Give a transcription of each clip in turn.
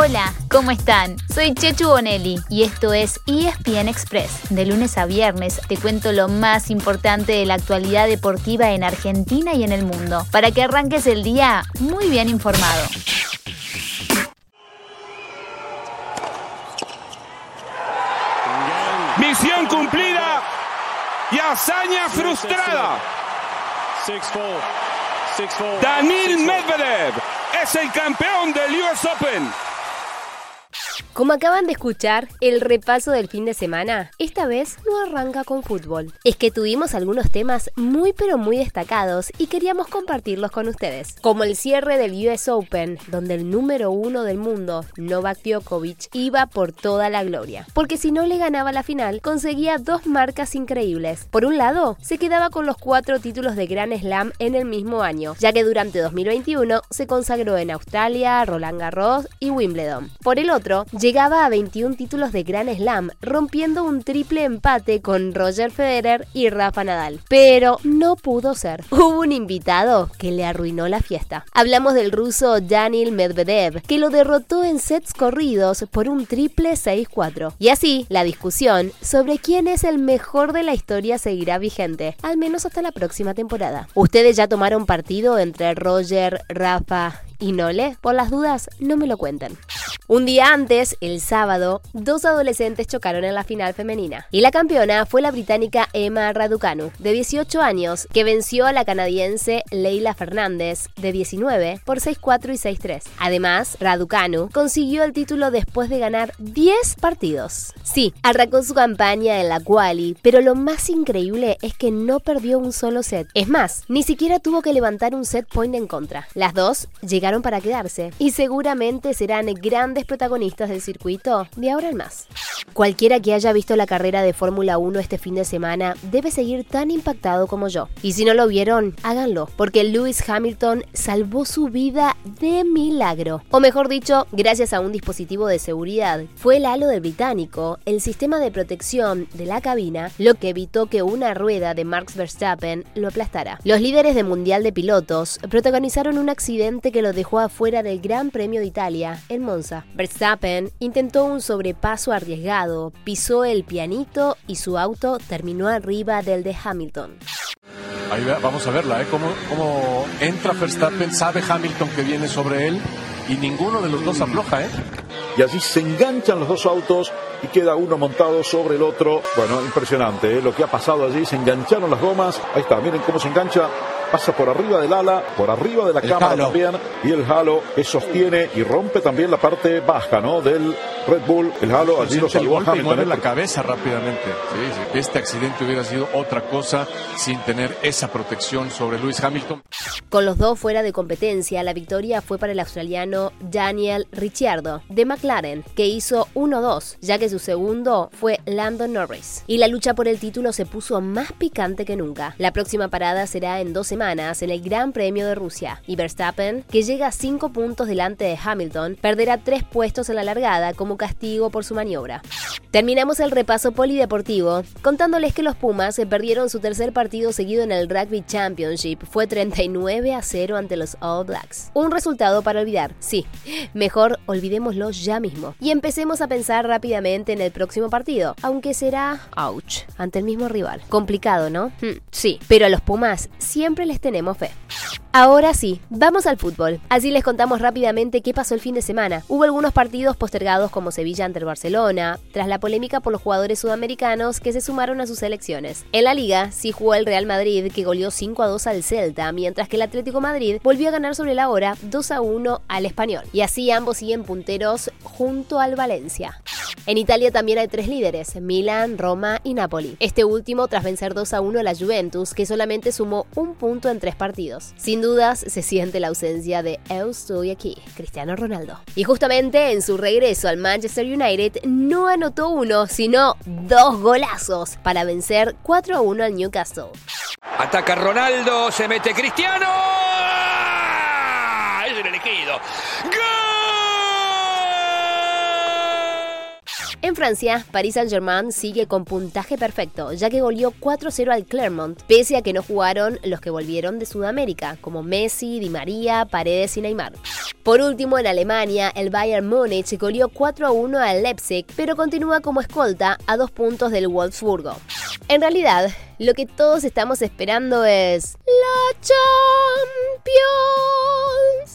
Hola, ¿cómo están? Soy Chechu Bonelli y esto es ESPN Express. De lunes a viernes te cuento lo más importante de la actualidad deportiva en Argentina y en el mundo, para que arranques el día muy bien informado. Misión cumplida y hazaña frustrada. Danil Medvedev es el campeón del US Open. Como acaban de escuchar, el repaso del fin de semana esta vez no arranca con fútbol. Es que tuvimos algunos temas muy pero muy destacados y queríamos compartirlos con ustedes. Como el cierre del US Open, donde el número uno del mundo, Novak Djokovic, iba por toda la gloria. Porque si no le ganaba la final, conseguía dos marcas increíbles. Por un lado, se quedaba con los cuatro títulos de Grand Slam en el mismo año, ya que durante 2021 se consagró en Australia, Roland Garros y Wimbledon. Por el otro, llegaba a 21 títulos de Grand Slam, rompiendo un triple empate con Roger Federer y Rafa Nadal. Pero no pudo ser. Hubo un invitado que le arruinó la fiesta. Hablamos del ruso Daniil Medvedev, que lo derrotó en sets corridos por un triple 6-4. Y así, la discusión sobre quién es el mejor de la historia seguirá vigente, al menos hasta la próxima temporada. ¿Ustedes ya tomaron partido entre Roger, Rafa y Nole? Por las dudas, no me lo cuenten. Un día antes, el sábado, dos adolescentes chocaron en la final femenina. Y la campeona fue la británica Emma Raducanu, de 18 años, que venció a la canadiense Leila Fernández, de 19, por 6-4 y 6-3. Además, Raducanu consiguió el título después de ganar 10 partidos. Sí, arrancó su campaña en la quali, pero lo más increíble es que no perdió un solo set. Es más, ni siquiera tuvo que levantar un set point en contra. Las dos llegaron para quedarse y seguramente serán grandes protagonistas del circuito de ahora en más. Cualquiera que haya visto la carrera de Fórmula 1 este fin de semana debe seguir tan impactado como yo. Y si no lo vieron, háganlo, porque Lewis Hamilton salvó su vida de milagro. O mejor dicho, gracias a un dispositivo de seguridad. Fue el halo del británico, el sistema de protección de la cabina, lo que evitó que una rueda de Max Verstappen lo aplastara. Los líderes de Mundial de Pilotos protagonizaron un accidente que lo dejó afuera del Gran Premio de Italia en Monza. Verstappen intentó un sobrepaso arriesgado, pisó el pianito y su auto terminó arriba del de Hamilton. Ahí vamos a verla, ¿eh? Cómo, cómo entra Verstappen, sabe Hamilton que viene sobre él y ninguno de los dos afloja, ¿eh? Y allí se enganchan los dos autos y queda uno montado sobre el otro. Bueno, impresionante ¿eh? lo que ha pasado allí. Se engancharon las gomas. Ahí está, miren cómo se engancha pasa por arriba del ala, por arriba de la El cámara halo. también, y el halo que sostiene y rompe también la parte baja, ¿no? Del Red Bull. El halo allí lo salvó a golpe y Hamilton. mueve ¿eh? la cabeza rápidamente. Sí, sí. Este accidente hubiera sido otra cosa sin tener esa protección sobre Lewis Hamilton. Con los dos fuera de competencia, la victoria fue para el australiano Daniel Ricciardo de McLaren, que hizo 1-2, ya que su segundo fue Landon Norris. Y la lucha por el título se puso más picante que nunca. La próxima parada será en dos en el Gran Premio de Rusia. Y Verstappen, que llega a 5 puntos delante de Hamilton, perderá 3 puestos en la largada como castigo por su maniobra. Terminamos el repaso polideportivo contándoles que los Pumas se perdieron su tercer partido seguido en el Rugby Championship. Fue 39 a 0 ante los All Blacks. Un resultado para olvidar, sí. Mejor olvidémoslo ya mismo. Y empecemos a pensar rápidamente en el próximo partido, aunque será, ouch, ante el mismo rival. Complicado, ¿no? Hmm, sí, pero a los Pumas siempre les tenemos fe. Ahora sí, vamos al fútbol. Así les contamos rápidamente qué pasó el fin de semana. Hubo algunos partidos postergados como Sevilla ante el Barcelona, tras la polémica por los jugadores sudamericanos que se sumaron a sus selecciones. En la liga sí jugó el Real Madrid que goleó 5 a 2 al Celta, mientras que el Atlético Madrid volvió a ganar sobre la hora 2 a 1 al Español. Y así ambos siguen punteros junto al Valencia. En Italia también hay tres líderes, Milan, Roma y Napoli. Este último tras vencer 2 a 1 a la Juventus, que solamente sumó un punto en tres partidos. Sin dudas se siente la ausencia de Eu estoy aquí, Cristiano Ronaldo. Y justamente en su regreso al Manchester United no anotó uno, sino dos golazos para vencer 4 a 1 al Newcastle. Ataca Ronaldo, se mete Cristiano. Es el elegido. ¡Gol! En Francia, Paris Saint-Germain sigue con puntaje perfecto, ya que goleó 4-0 al Clermont, pese a que no jugaron los que volvieron de Sudamérica, como Messi, Di María, Paredes y Neymar. Por último, en Alemania, el Bayern Múnich goleó 4-1 al Leipzig, pero continúa como escolta a dos puntos del Wolfsburgo. En realidad, lo que todos estamos esperando es la Champions.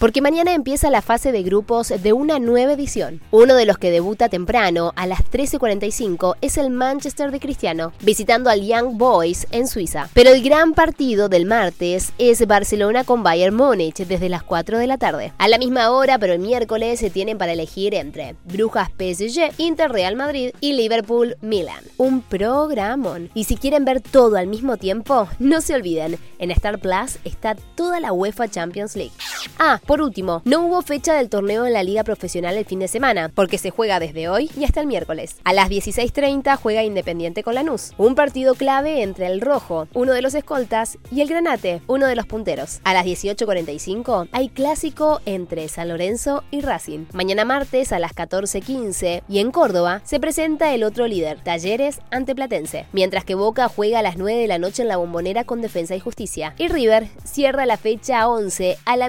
Porque mañana empieza la fase de grupos de una nueva edición. Uno de los que debuta temprano, a las 13.45, es el Manchester de Cristiano, visitando al Young Boys en Suiza. Pero el gran partido del martes es Barcelona con Bayern Múnich desde las 4 de la tarde. A la misma hora, pero el miércoles se tienen para elegir entre Brujas PSG, Inter Real Madrid y Liverpool Milan. Un programón. Y si quieren ver todo todo al mismo tiempo, no se olviden, en Star Plus está toda la UEFA Champions League. Ah, por último, no hubo fecha del torneo en la liga profesional el fin de semana, porque se juega desde hoy y hasta el miércoles. A las 16.30 juega Independiente con Lanús, un partido clave entre el Rojo, uno de los escoltas, y el Granate, uno de los punteros. A las 18.45 hay clásico entre San Lorenzo y Racing. Mañana martes a las 14.15 y en Córdoba se presenta el otro líder, Talleres ante Platense, mientras que Boca juega a las 9 de la noche en la bombonera con Defensa y Justicia. Y River cierra la fecha 11 a la